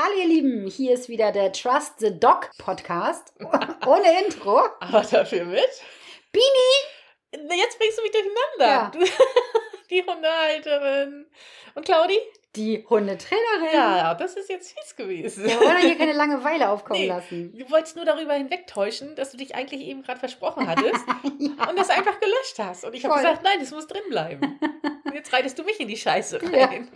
Hallo ihr Lieben, hier ist wieder der Trust the Dog Podcast. Ohne Intro. Aber dafür mit. Bini! Jetzt bringst du mich durcheinander. Ja. Du, die Hundehalterin. Und Claudi? Die Hundetrainerin. Ja, das ist jetzt fies gewesen. Wir wollen hier keine Langeweile aufkommen Nee. lassen. Du wolltest nur darüber hinwegtäuschen, dass du dich eigentlich eben gerade versprochen hattest und das einfach gelöscht hast. Und ich habe gesagt, nein, das muss drin bleiben. Und jetzt reitest du mich in die Scheiße Ja. rein.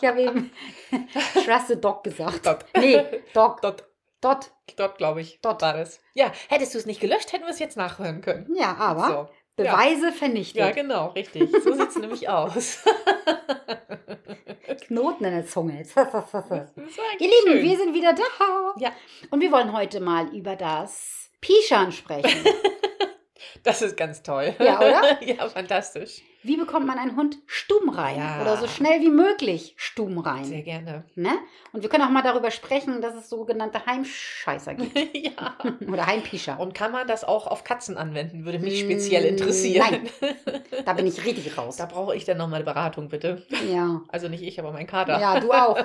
Ich habe eben Trust the Dog gesagt. Dot. Nee, Dog. Dort, Dot. dort glaube ich. Dort. war das. Ja, hättest du es nicht gelöscht, hätten wir es jetzt nachhören können. Ja, aber So. Beweise vernichtet. Ja, genau, richtig. So sieht es nämlich aus. Knoten in der Zunge. Ihr Lieben, schön. wir sind wieder da. Ja. Und wir wollen heute mal über das Pischan sprechen. Das ist ganz toll. Ja, oder? ja, fantastisch. Wie bekommt man einen Hund stumm rein? Ja. Oder so schnell wie möglich stumm rein? Sehr gerne. Ne? Und wir können auch mal darüber sprechen, dass es sogenannte Heimscheißer gibt. ja. Oder Heimpischer. Und kann man das auch auf Katzen anwenden? Würde mich speziell interessieren. Da bin ich richtig raus. Da brauche ich dann nochmal eine Beratung, bitte. Ja. Also nicht ich, aber mein Kater. Ja, du auch.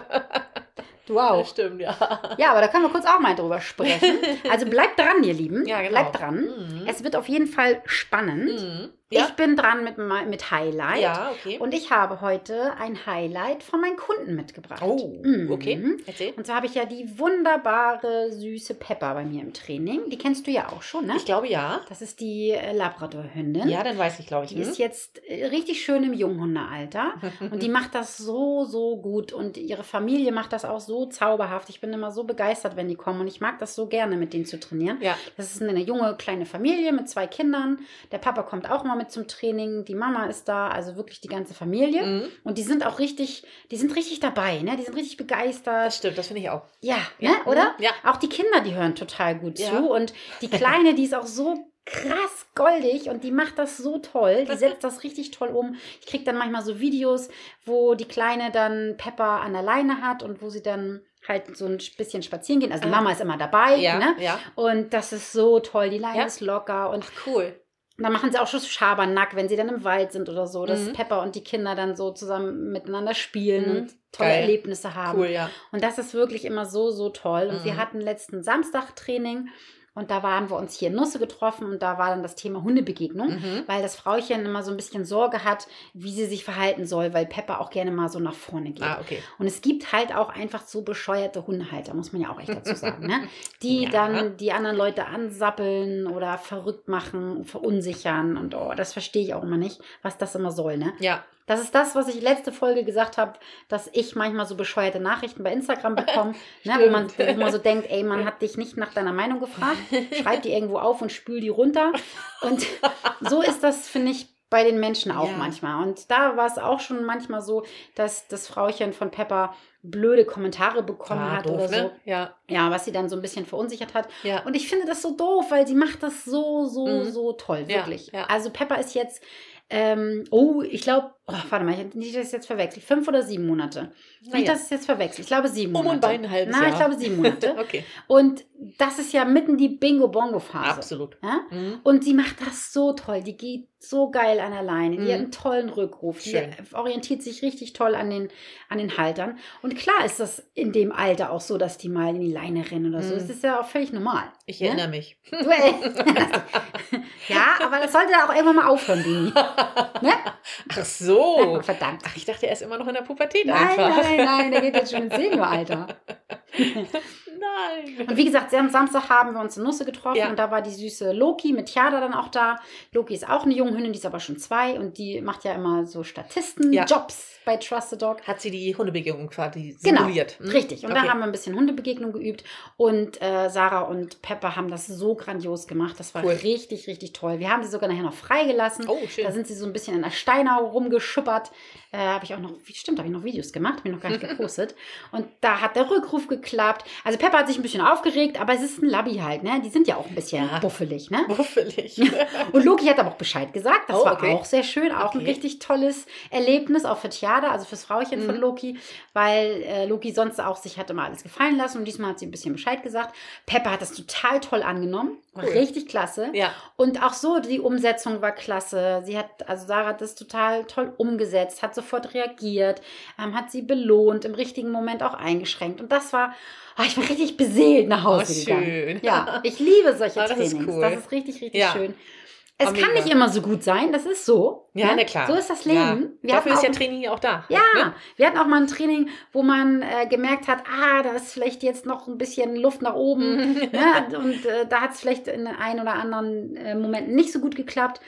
Du Das auch. stimmt, ja. Ja, aber da können wir kurz auch mal drüber sprechen. Also bleibt dran, ihr Lieben. Ja, genau. Bleibt dran. Mhm. Es wird auf jeden Fall spannend. Mhm. Ja? Ich bin dran mit, mit Highlight. ja, okay. Und ich habe heute ein Highlight von meinen Kunden mitgebracht. oh, Mhm. okay. Erzähl. Und zwar habe ich ja die wunderbare, süße Pepper bei mir im Training. Die kennst du ja auch schon, ne? Ich glaube ja. Das ist die äh, Labrador-Hündin. Ja, dann weiß ich, glaube ich. Die ist jetzt äh, richtig schön im Junghundealter. Und die macht das so, so gut. Und ihre Familie macht das auch so zauberhaft. Ich bin immer so begeistert, wenn die kommen. Und ich mag das so gerne, mit denen zu trainieren. Ja. Das ist eine junge, kleine Familie mit zwei Kindern. Der Papa kommt auch mal mit zum Training. Die Mama ist da. Also wirklich die ganze Familie. Mhm. Und die sind auch richtig, die sind richtig dabei, ne? Die sind richtig begeistert. Das stimmt, das finde ich auch. Ja, Ja, ne? oder? mhm, ja. Auch die Kinder, die hören total gut Ja. zu. Und die Kleine, die ist auch so krass goldig und die macht das so toll. Die setzt das richtig toll um. Ich kriege dann manchmal so Videos, wo die Kleine dann Pepper an der Leine hat und wo sie dann halt so ein bisschen spazieren gehen. Also Ah. Mama ist immer dabei. Ja, Ne? ja. Und das ist so toll. Die Leine Ja. ist locker und Cool. Und dann machen sie auch schon Schabernack, wenn sie dann im Wald sind oder so, dass Mhm. Pepper und die Kinder dann so zusammen miteinander spielen Mhm. und tolle Geil. Erlebnisse haben. Cool, ja. Und das ist wirklich immer so, so toll. Und wir Mhm. hatten letzten Samstag Training und da waren wir uns hier in Nusse getroffen und da war dann das Thema Hundebegegnung, Mhm. weil das Frauchen immer so ein bisschen Sorge hat, wie sie sich verhalten soll, weil Pepper auch gerne mal so nach vorne geht. Ah, okay. Und es gibt halt auch einfach so bescheuerte Hundehalter, muss man ja auch echt dazu sagen, ne? Die Ja. dann die anderen Leute ansappeln oder verrückt machen, verunsichern und oh, das verstehe ich auch immer nicht, was das immer soll, ne? Ja. Das ist das, was ich letzte Folge gesagt habe, dass ich manchmal so bescheuerte Nachrichten bei Instagram bekomme, ne, wo, man, wo man so denkt, ey, man hat dich nicht nach deiner Meinung gefragt, schreib die irgendwo auf und spül die runter. Und so ist das, finde ich, bei den Menschen auch Ja. manchmal. Und da war es auch schon manchmal so, dass das Frauchen von Pepper blöde Kommentare bekommen Ah, hat doof, oder so. ne? Ja. Ja, was sie dann so ein bisschen verunsichert hat. Ja. Und ich finde das so doof, weil sie macht das so, so, Mhm. so toll, Ja, wirklich. ja. Also Pepper ist jetzt, ähm, oh, ich glaube, oh, warte mal, ich hab nicht, das jetzt verwechsel. Fünf oder sieben Monate. Nicht, Naja. dass ich es jetzt verwechsel. Ich glaube sieben Um Monate. und bei ein halbes Nein, Jahr. ich glaube sieben Monate. Okay. und das ist ja mitten die Bingo-Bongo-Phase. Absolut. Ja? Mhm. Und sie macht das so toll. Die geht so geil an der Leine. Die Mhm. hat einen tollen Rückruf. Die Schön. orientiert sich richtig toll an den, an den Haltern. Und klar ist das in dem Alter auch so, dass die mal in die Leine rennen oder so. Mhm. Das ist ja auch völlig normal. Ich Ne? erinnere mich. Ja, aber das sollte auch irgendwann mal aufhören, Dini. Ne? Ach so. Verdammt. Ach, ich dachte, er ist immer noch in der Pubertät Nein, einfach. nein, nein, der geht jetzt schon ins Senioralter. Nein. Und wie gesagt, am Samstag haben wir uns in Nusse getroffen Ja. und da war die süße Loki mit Tiada dann auch da. Loki ist auch eine junge Hündin, die ist aber schon zwei und die macht ja immer so Statistenjobs bei Trusted Dog. Hat sie die Hundebegegnung quasi Genau, simuliert? Hm? richtig. Und Okay. da haben wir ein bisschen Hundebegegnung geübt und äh, Sarah und Pepper haben das so grandios gemacht. Das war Cool. richtig, richtig toll. Wir haben sie sogar nachher noch freigelassen. Oh, schön. Da sind sie so ein bisschen in der Steinau rumgeschuppert. Äh, habe ich auch noch, wie- stimmt, habe ich noch Videos gemacht, habe ich noch gar nicht gepostet. Und da hat der Rückruf geklappt. Also Pepper hat sich ein bisschen aufgeregt, aber es ist ein Labby halt, ne? Die sind ja auch ein bisschen Ja. buffelig, ne? Muffelig. Und Loki hat aber auch Bescheid gesagt. Das Oh, war okay. auch sehr schön. Auch ein Okay. richtig tolles Erlebnis, auch für Tiada, also fürs Frauchen von Mhm. Loki, weil äh, Loki sonst auch sich hatte mal alles gefallen lassen und diesmal hat sie ein bisschen Bescheid gesagt. Pepper hat das total toll angenommen. War Cool. Richtig klasse. ja. Und auch so, die Umsetzung war klasse. Sie hat, also Sarah hat das total toll umgesetzt, hat sofort reagiert, ähm, hat sie belohnt, im richtigen Moment auch eingeschränkt. Und das war, oh, ich bin richtig beseelt nach Hause Oh, gegangen. schön. Ja, ich liebe solche Ah, das ist Trainings. cool. Das ist richtig, richtig Ja. schön. Es Ah, kann nicht immer so gut sein, das ist so. Ja, ne? na klar. So ist das Ja. Leben. Wir Dafür hatten ist ja Training ja auch da. ja, Ne? wir hatten auch mal ein Training, wo man äh, gemerkt hat, ah, da ist vielleicht jetzt noch ein bisschen Luft nach oben. ne? Und äh, da hat es vielleicht in den einen oder anderen äh, Momenten nicht so gut geklappt.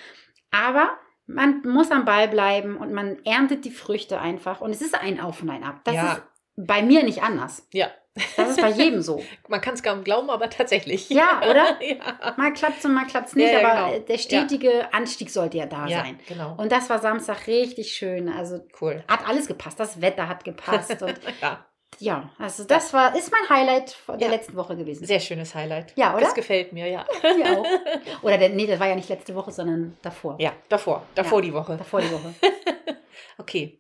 Aber man muss am Ball bleiben und man erntet die Früchte einfach. Und es ist ein Auf und ein Ab. Das Ja. ist bei mir nicht anders. Ja. Das ist bei jedem so. Man kann es kaum glauben, aber tatsächlich. Ja, oder? ja. Mal klappt es und mal klappt es nicht, Ja, ja, aber genau. der stetige Anstieg sollte ja da ja, sein. genau. Und das war Samstag richtig schön. Also cool. hat alles gepasst. Das Wetter hat gepasst. Und Ja, Ja, also das war, ist mein Highlight der letzten Woche gewesen. sehr schönes Highlight. Ja, oder? Das gefällt mir, ja. Mir auch. Oder der, nee, das war ja nicht letzte Woche, sondern davor. Ja, davor. Davor die Woche. Davor die Woche. Okay.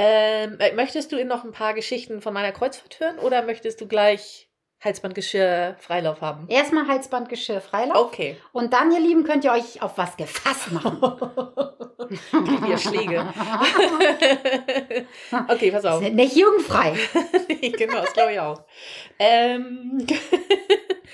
Ähm, äh, möchtest du noch ein paar Geschichten von meiner Kreuzfahrt hören oder möchtest du gleich Halsbandgeschirr Freilauf haben? Erstmal Halsbandgeschirr Freilauf. Okay. Und dann, ihr Lieben, könnt ihr euch auf was gefasst machen. Wir Schläge. okay, pass auf. Sind nicht jugendfrei. Nee, genau, das glaube ich auch. Ähm,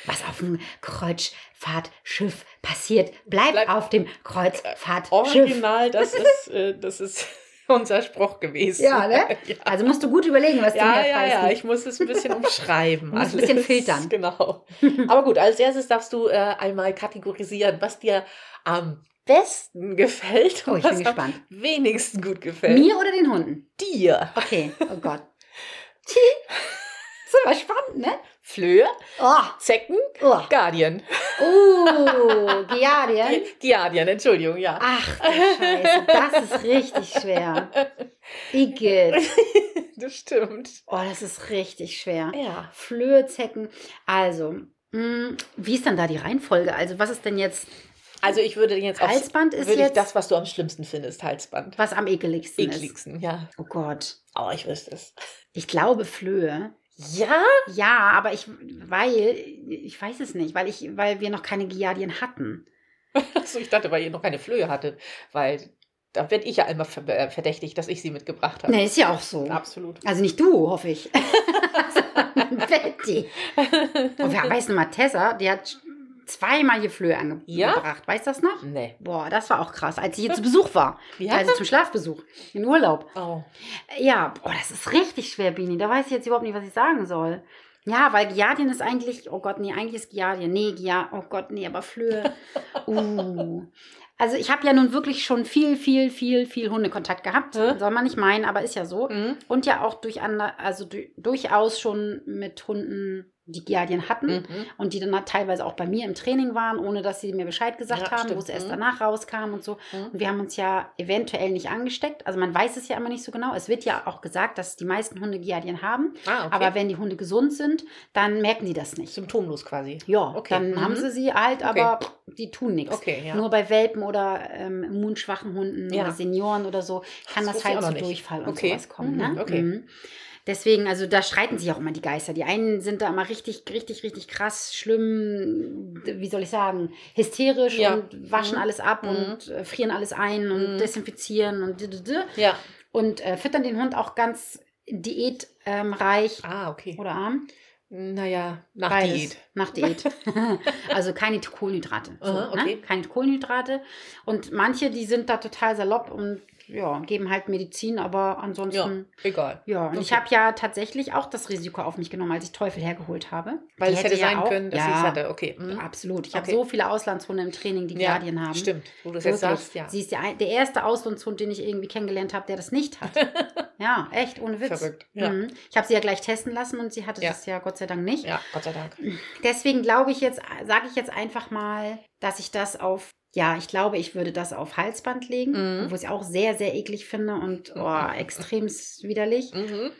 Was auf dem Kreuzfahrtschiff passiert, bleibt Bleibt- auf dem Kreuzfahrtschiff. original, das ist, äh, das ist unser Spruch gewesen. Ja, ne? ja. Also musst du gut überlegen, was du Ja, mir ja, preisgibst. ja, ich muss es ein bisschen umschreiben. Du musst ein bisschen filtern. Genau. Aber gut, als erstes darfst du äh, einmal kategorisieren, was dir am besten gefällt Oh, und ich bin was am gespannt. wenigsten gut gefällt. Mir oder den Hunden? Dir. Okay, oh Gott. Ist aber spannend, ne? Flöhe, Oh, Zecken, oh. Guardian. Uh, Giardien. Guardian, Entschuldigung, ja. Ach du Scheiße, das ist richtig schwer. Igitt. Das stimmt. Oh, das ist richtig schwer. Ja. Flöhe, Zecken. Also, mh, wie ist dann da die Reihenfolge? Also, was ist denn jetzt Also ich würde jetzt aufs, Halsband ist jetzt das, was du am schlimmsten findest, Halsband. was am ekeligsten ist? Ekligsten, ja. Oh Gott. Oh, ich wüsste es. Ich glaube Flöhe. Ja? Ja, aber ich, weil, ich weiß es nicht, weil ich, weil wir noch keine Giardien hatten. Achso, ich dachte, weil ihr noch keine Flöhe hattet, weil da werde ich ja einmal ver äh, verdächtig, dass ich sie mitgebracht habe. Ne, ist ja auch so. Absolut. Also nicht du, hoffe ich. Betty. Und wer weiß mal, Tessa, die hat zweimal hier Flöhe angebracht. Ja? Weißt du das noch? Nee. Boah, das war auch krass, als ich hier zu Besuch war. Ja? Also zum Schlafbesuch, in Urlaub. Oh. Ja, boah, das ist richtig schwer, Bini. Da weiß ich jetzt überhaupt nicht, was ich sagen soll. Ja, weil Giardien ist eigentlich, oh Gott, nee, eigentlich ist Giardien. Nee, Gia, oh Gott, nee, aber Flöhe. Uh. Also ich habe ja nun wirklich schon viel, viel, viel, viel Hundekontakt gehabt. Hä? Soll man nicht meinen, aber ist ja so. Mhm. Und ja auch durch also du, durchaus schon mit Hunden, die Giardien hatten. Mhm. Und die dann halt teilweise auch bei mir im Training waren, ohne dass sie mir Bescheid gesagt Ja, haben, stimmt. wo es erst Mhm. danach rauskam und so. Mhm. Und wir haben uns ja eventuell nicht angesteckt. Also man weiß es ja immer nicht so genau. Es wird ja auch gesagt, dass die meisten Hunde Giardien haben. Ah, okay. Aber wenn die Hunde gesund sind, dann merken die das nicht. Symptomlos quasi. Ja, Okay. dann Mhm. haben sie sie halt, Okay. aber pff, die tun nichts. Okay, ja. Nur bei Welpen oder ähm, immunschwachen Hunden Ja. oder Senioren oder so kann Das das, halt zu. Durchfall und Okay. sowas kommen. Mhm, Ne? okay. Deswegen, also da streiten sich auch immer die Geister. Die einen sind da immer richtig, richtig, richtig krass, schlimm, wie soll ich sagen, hysterisch Ja. und waschen Mhm. alles ab Mhm. und äh, frieren alles ein und Mhm. desinfizieren und d- d- d- Ja. und äh, füttern den Hund auch ganz diätreich Ah, okay. oder arm. Naja, nach Beides. Diät. Nach Diät. also keine Kohlenhydrate. So, Aha, okay. ne? Keine Kohlenhydrate. Und manche, die sind da total salopp und ja, geben halt Medizin, aber Ja, ansonsten. egal. Ja, und ich Okay. habe ja tatsächlich auch das Risiko auf mich genommen, als ich Teufel hergeholt habe. Weil Die es hätte ja sein auch- können, dass ja, ich es hatte. Okay. Mhm. Absolut. Ich habe Okay. so viele Auslandshunde im Training, die Ja, Guardian haben. Stimmt. Wo du es jetzt sagst, ja. Sie ist der, der erste Auslandshund, den ich irgendwie kennengelernt habe, der das nicht hat. ja, echt, ohne Witz. Verrückt. Ja. Mhm. Ich habe sie ja gleich testen lassen und sie hatte Ja. das ja Gott sei Dank nicht. ja, Gott sei Dank. Deswegen glaube ich jetzt, sage ich jetzt einfach mal, dass ich das auf, ja, ich glaube, ich würde das auf Halsband legen, Mhm. wo ich auch sehr, sehr eklig finde und oh, extrem widerlich. Mhm.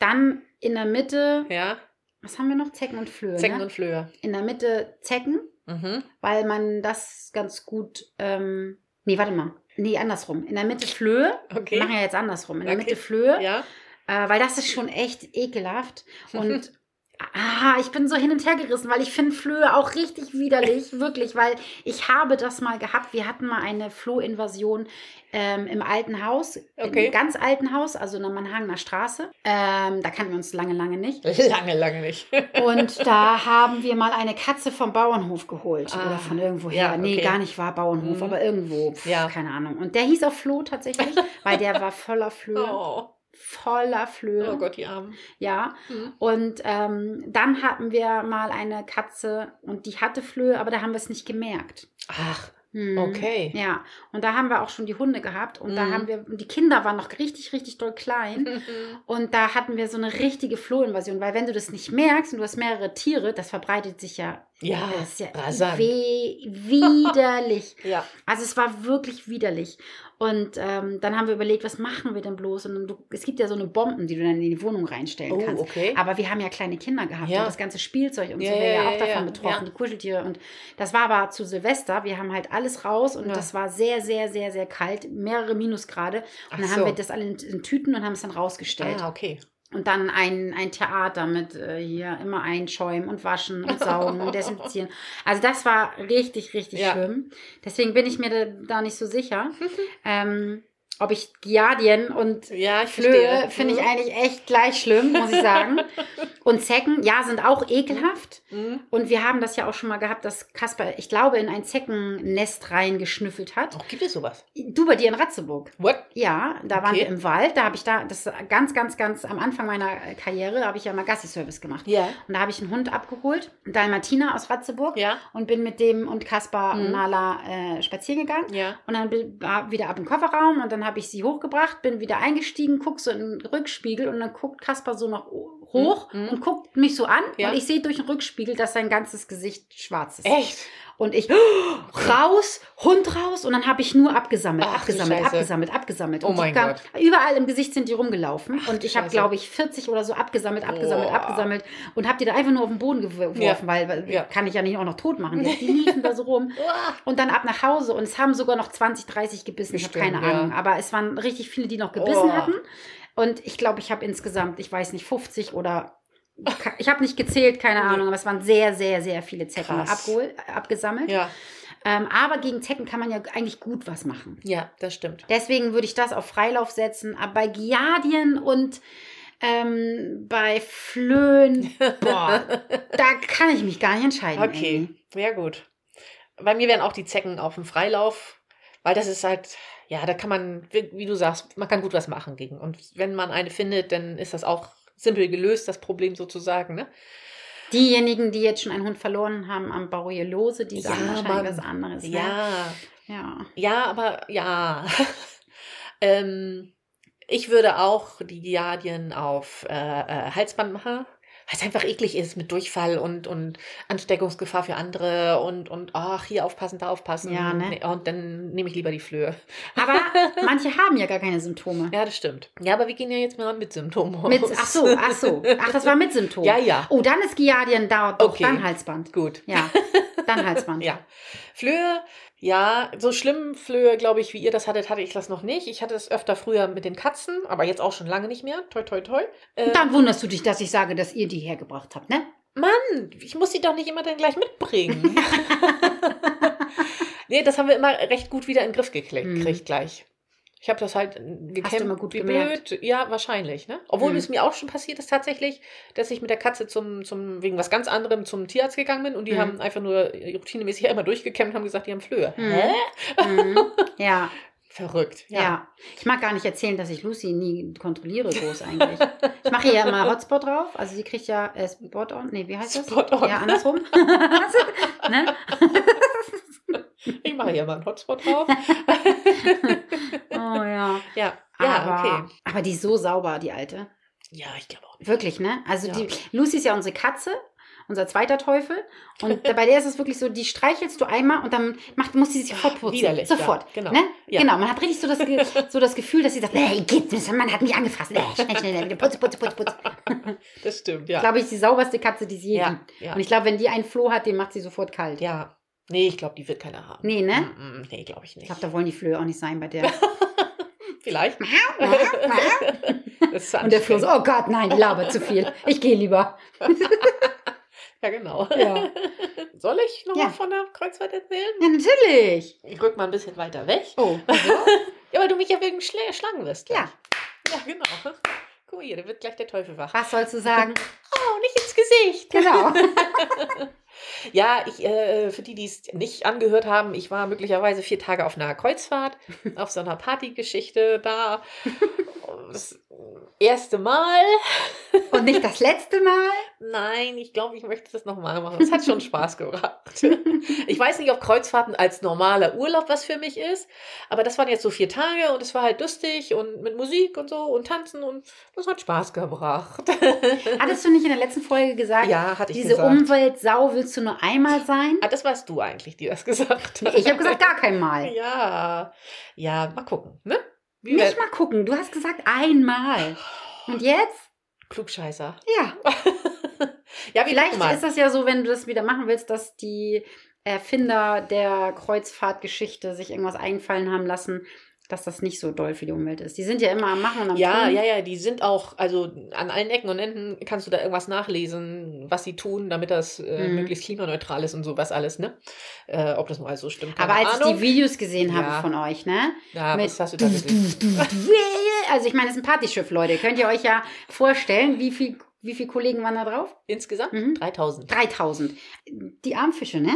Dann in der Mitte, Ja, was haben wir noch? Zecken und Flöhe. Zecken ne? und Flöhe. In der Mitte Zecken, Mhm. weil man das ganz gut, ähm, nee, warte mal. Nee, andersrum. In der Mitte Flöhe. Okay. Wir machen ja jetzt andersrum. In der Okay. Mitte Flöhe, Ja. äh, weil das ist schon echt ekelhaft. Und Ah, ich bin so hin und her gerissen, weil ich finde Flöhe auch richtig widerlich, wirklich, weil ich habe das mal gehabt. Wir hatten mal eine Flohinvasion ähm, im alten Haus, Okay. im ganz alten Haus, also in der Mannhagener Straße. Ähm, da kannten wir uns lange, lange nicht. Lange, lange nicht. Und da haben wir mal eine Katze vom Bauernhof geholt Ah, oder von irgendwo ja, her. Nee, okay. gar nicht war Bauernhof, Mhm. aber irgendwo, pf, Ja. keine Ahnung. Und der hieß auch Floh tatsächlich, weil der war voller Flöhe. Oh, Voller Flöhe. oh Gott, die Armen. Ja. Hm. Und ähm, dann hatten wir mal eine Katze und die hatte Flöhe, aber da haben wir es nicht gemerkt. Ach, Hm. okay. Ja, und da haben wir auch schon die Hunde gehabt und da Mhm. haben wir, und die Kinder waren noch richtig, richtig doll klein und da hatten wir so eine richtige Flohinvasion, weil wenn du das nicht merkst und du hast mehrere Tiere, das verbreitet sich ja, Ja, das ist ja rasant. widerlich. Ja. Also es war wirklich widerlich. Und ähm, dann haben wir überlegt, was machen wir denn bloß? Und du, es gibt ja so eine Bomben, die du dann in die Wohnung reinstellen Oh, kannst. okay. Aber wir haben ja kleine Kinder gehabt Ja. und das ganze Spielzeug und Ja, so wäre ja, auch davon betroffen, Ja. die Kuscheltiere. Und das war aber zu Silvester. Wir haben halt alles raus und Ja. das war sehr, sehr, sehr, sehr kalt, mehrere Minusgrade. Und Ach dann so. haben wir das alle in, in Tüten und haben es dann rausgestellt. Ah, okay. Und dann ein, ein Theater mit äh, hier immer einschäumen und waschen und saugen und desinfizieren. Also das war richtig, richtig Ja. schlimm. Deswegen bin ich mir da, da nicht so sicher. ähm, ob ich Giardien und Ja, Flöhe finde ich Mhm. eigentlich echt gleich schlimm, muss ich sagen. Und Zecken, ja, sind auch ekelhaft. Mhm. Und wir haben das ja auch schon mal gehabt, dass Kasper, ich glaube, in ein Zeckennest reingeschnüffelt hat. Oh, gibt es sowas? Du bei dir in Ratzeburg. What? Ja, da waren Okay. wir im Wald. Da habe ich da, das ganz, ganz, ganz am Anfang meiner Karriere, habe ich ja mal Gassi-Service gemacht. Ja. Und da habe ich einen Hund abgeholt, Dalmatina aus Ratzeburg. Ja. Und bin mit dem und Kaspar Mhm. und Nala äh, spazieren gegangen. Ja. Und dann wieder ab im Kofferraum und dann habe ich sie hochgebracht, bin wieder eingestiegen, guck so in den Rückspiegel und dann guckt Kaspar so noch hoch Mhm. und guckt mich so an Ja. und ich sehe durch den Rückspiegel, dass sein ganzes Gesicht schwarz ist. Echt? Und ich raus, Hund raus und dann habe ich nur abgesammelt, Ach, abgesammelt, abgesammelt, abgesammelt. Oh Und die mein Gott. Überall im Gesicht sind die rumgelaufen und ich habe, glaube ich, 40 oder so abgesammelt, abgesammelt, Boah. abgesammelt und habe die da einfach nur auf den Boden geworfen, Ja. weil, weil Ja. kann ich ja nicht auch noch tot machen. Die, die liefen da so rum. Und dann ab nach Hause und es haben sogar noch 20, 30 gebissen. Ich habe keine ja. Ahnung. Aber es waren richtig viele, die noch gebissen Oh. hatten. Und ich glaube, ich habe insgesamt, ich weiß nicht, 50 oder ich habe nicht gezählt, keine. Ahnung, aber es waren sehr, sehr, sehr viele Zecken Krass. abgehol, abgesammelt. Ja. Ähm, aber gegen Zecken kann man ja eigentlich gut was machen. Ja, das stimmt. Deswegen würde ich das auf Freilauf setzen. Aber bei Giardien und ähm, bei Flöhen, boah, da kann ich mich gar nicht entscheiden. Okay, sehr gut. Bei mir wären auch die Zecken auf dem Freilauf, weil das ist halt, ja, da kann man, wie wie du sagst, man kann gut was machen gegen. Und wenn man eine findet, dann ist das auch simpel gelöst, das Problem sozusagen, ne? Diejenigen, die jetzt schon einen Hund verloren haben am Borreliose, die sagen Ja, wahrscheinlich was anderes. Ne? Ja, ja. ja, aber ja. ähm, ich würde auch die Giardien auf äh, äh, Halsband machen, es einfach eklig ist mit Durchfall und, und Ansteckungsgefahr für andere und, und ach, hier aufpassen, da aufpassen. Ja, ne? Und dann nehme ich lieber die Flöhe. Aber manche haben ja gar keine Symptome. Ja, das stimmt. Ja, aber wir gehen ja jetzt mal mit Symptomen. Mit, ach so, ach so. Ach, das war mit Symptom. Ja, ja. Oh, dann ist Giardien da, doch, Okay. dann Halsband. Gut. Ja, dann Halsband. Ja. Flöhe, ja, so schlimm Flöhe, glaube ich, wie ihr das hattet, hatte ich das noch nicht. Ich hatte es öfter früher mit den Katzen, aber jetzt auch schon lange nicht mehr. Toi, toi, toi. Äh, Und dann wunderst du dich, dass ich sage, dass ihr die hergebracht habt, ne? Mann, ich muss sie doch nicht immer dann gleich mitbringen. nee, das haben wir immer recht gut wieder in den Griff gekriegt, Mhm. gekriegt gleich. Ich habe das halt gekämpft. immer gut wie gemerkt. blöd. Ja, wahrscheinlich. Ne? Obwohl Mhm. es mir auch schon passiert ist tatsächlich, dass ich mit der Katze zum, zum wegen was ganz anderem zum Tierarzt gegangen bin und die Mhm. haben einfach nur routinemäßig immer durchgekämmt und haben gesagt, die haben Flöhe. Mhm. Hä? Mhm. Ja, Verrückt. ja, Ich mag gar nicht erzählen, dass ich Lucy nie kontrolliere groß eigentlich. Ich mache hier immer Hotspot drauf. Also sie kriegt ja äh, Spot on. Nee, wie heißt das? Spot on. Ja, andersrum. ne? Ich mache hier mal einen Hotspot drauf. Oh ja. ja, ja, aber, okay. aber die ist so sauber, die alte. Ja, ich glaube auch nicht. Wirklich, ne? Also Ja. die Lucy ist ja unsere Katze, unser zweiter Teufel. Und bei der ist es wirklich so, die streichelst du einmal und dann macht, muss sie sich sofort putzen. widerlich, Sofort. ja, genau. Ne? Ja. Genau. Man hat richtig so das, so das Gefühl, dass sie sagt, nee, geht, das Mann hat mich angefasst. Nee, schnell, schnell, schnell, putz, putz, putz, putz. Das stimmt, ja. Glaube ich, die sauberste Katze, die es je ja, gibt. Und ich glaube, wenn die einen Floh hat, den macht sie sofort kalt. ja. Nee, ich glaube, die wird keiner haben. Nee, ne? Mm, mm, Nee, glaube ich Ich nicht. glaube, da wollen die Flöhe auch nicht sein bei der. Vielleicht. Und der Flo so, oh Gott, nein, die labert zu viel. Ich gehe lieber. Ja, genau. Ja. Soll ich nochmal Ja. von der Kreuzfahrt erzählen? Ja, natürlich. Ich rück mal ein bisschen weiter weg. Oh, Ja, weil du mich ja wegen Schlä schlagen wirst. Ja. Ja, genau. Guck hier, da wird gleich der Teufel wach. was sollst du sagen? Oh, nicht ins Gesicht. Genau. Ja, ich, äh, für die, die es nicht angehört haben, ich war möglicherweise vier Tage auf einer Kreuzfahrt, auf so einer Partygeschichte da. Das erste Mal. Und nicht das letzte Mal? Nein, ich glaube, ich möchte das nochmal machen. Es hat schon Spaß gebracht. Ich weiß nicht, ob Kreuzfahrten als normaler Urlaub was für mich ist, aber das waren jetzt so vier Tage und es war halt lustig und mit Musik und so und Tanzen und das hat Spaß gebracht. Hattest du nicht in der letzten Folge gesagt, Ja, hatte ich diese gesagt. Umweltsau willst du nur einmal sein? Ah, das warst du eigentlich, die das gesagt hat. Ich habe gesagt, gar kein Mal. Ja, ja, mal gucken, ne? Wie Nicht mal gucken, du hast gesagt einmal. Und jetzt? Klugscheißer. Ja. Ja, Vielleicht ist das ja so, wenn du das wieder machen willst, dass die Erfinder der Kreuzfahrtgeschichte sich irgendwas einfallen haben lassen, dass das nicht so doll für die Umwelt ist. Die sind ja immer am Machen und am Ja, Tun. ja, ja, die sind auch, also an allen Ecken und Enden kannst du da irgendwas nachlesen, was sie tun, damit das äh, Mhm. möglichst klimaneutral ist und sowas alles, ne? Äh, ob das mal so stimmt. keine Aber als ich Ahnung. die Videos gesehen habe Ja. von euch, ne? Ja, mit was hast du da gesehen? Also ich meine, es ist ein Partyschiff, Leute. Könnt ihr euch ja vorstellen, wie viel, wie viele Kollegen waren da drauf? Insgesamt Mhm. 3000. 3000. Die Armfische, ne?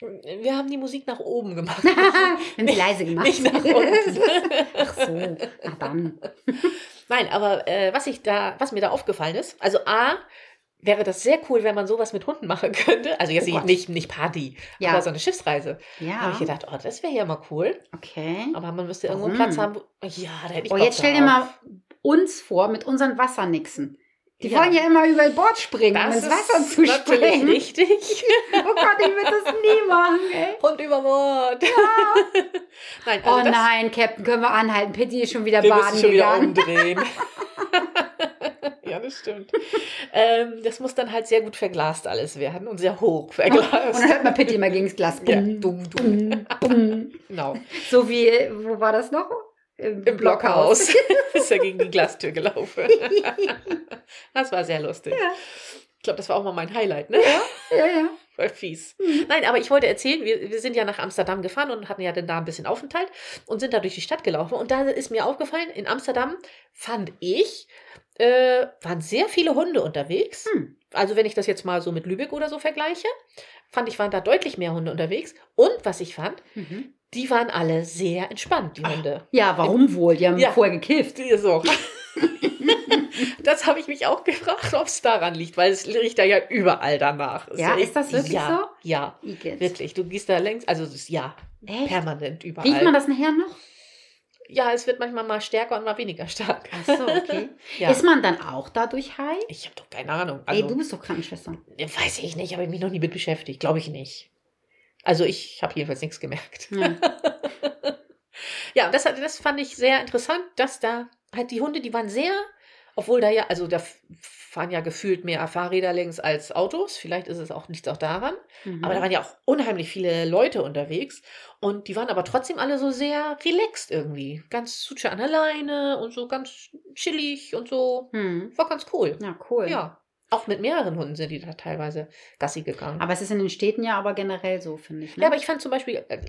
Wir haben die Musik nach oben gemacht. Wenn sie leise gemacht. Nicht nach unten. Ach so, na dann. Nein, aber äh, was ich da, was mir da aufgefallen ist, also A, wäre das sehr cool, wenn man sowas mit Hunden machen könnte. Also jetzt Oh nicht, nicht, Party, Ja. aber so eine Schiffsreise. Da Ja. habe ich gedacht, oh, das wäre ja mal cool. Okay. Aber man müsste irgendwo einen? Platz haben. Wo, ja, da hätte ich Oh, Bock jetzt stell dir mal uns vor mit unseren Wassernixen. Die Ja. wollen ja immer über Bord springen, um Das ins ist Wasser zu springen. richtig. Oh Gott, ich würde das nie machen, ey. Hund über Bord. nein, also Oh das, nein, Captain, können wir anhalten? Pitti ist schon wieder wir müssen baden schon wieder gegangen. umdrehen. ja, das stimmt. Ähm, das muss dann halt sehr gut verglast alles werden und sehr hoch Und verglast. dann hört man Pitti immer gegen das Glas. Ja. Bum, dum, dum, bum. genau. So wie, wo war das noch? Im, Im Blockhaus ist er gegen die Glastür gelaufen. das war sehr lustig. Ja. Ich glaube, das war auch mal mein Highlight, ne? Ja, ja. Voll fies. Mhm. Nein, aber ich wollte erzählen, wir, wir sind ja nach Amsterdam gefahren und hatten ja dann da ein bisschen Aufenthalt und sind da durch die Stadt gelaufen. Und da ist mir aufgefallen, in Amsterdam fand ich, äh, waren sehr viele Hunde unterwegs. Hm. Also wenn ich das jetzt mal so mit Lübeck oder so vergleiche, fand ich, waren da deutlich mehr Hunde unterwegs. Und was ich fand, Mhm. Die waren alle sehr entspannt, die Hunde. Ja, warum wohl? Die haben Ja. vorher gekifft. So. das habe ich mich auch gefragt, ob es daran liegt, weil es riecht da ja überall danach. Ja, riecht- ist das wirklich ja, Ja, Igitt. wirklich. Du gehst da längst, also es ist ja Echt? permanent überall. Riecht man das nachher noch? Ja, es wird manchmal mal stärker und mal weniger stark. Ach so, okay. Ja. Ist man dann auch dadurch high? ich habe doch keine Ahnung. Ey, Also, du bist doch Krankenschwester. weiß ich nicht, habe ich mich noch nie mit beschäftigt. Glaube ich nicht. Also ich habe jedenfalls nichts gemerkt. Ja. Ja, das, das fand ich sehr interessant, dass da halt die Hunde, die waren sehr, obwohl da ja, also da fahren ja gefühlt mehr Fahrräder längs als Autos. Vielleicht ist es auch nichts auch daran. Mhm. Aber da waren ja auch unheimlich viele Leute unterwegs. Und die waren aber trotzdem alle so sehr relaxed irgendwie. Ganz Suche an alleine und so ganz chillig und so. Hm. War ganz cool. Ja, cool. Ja. Auch mit mehreren Hunden sind die da teilweise Gassi gegangen. Aber es ist in den Städten ja aber generell so, finde ich. Ne? ja, aber ich fand zum Beispiel, äh,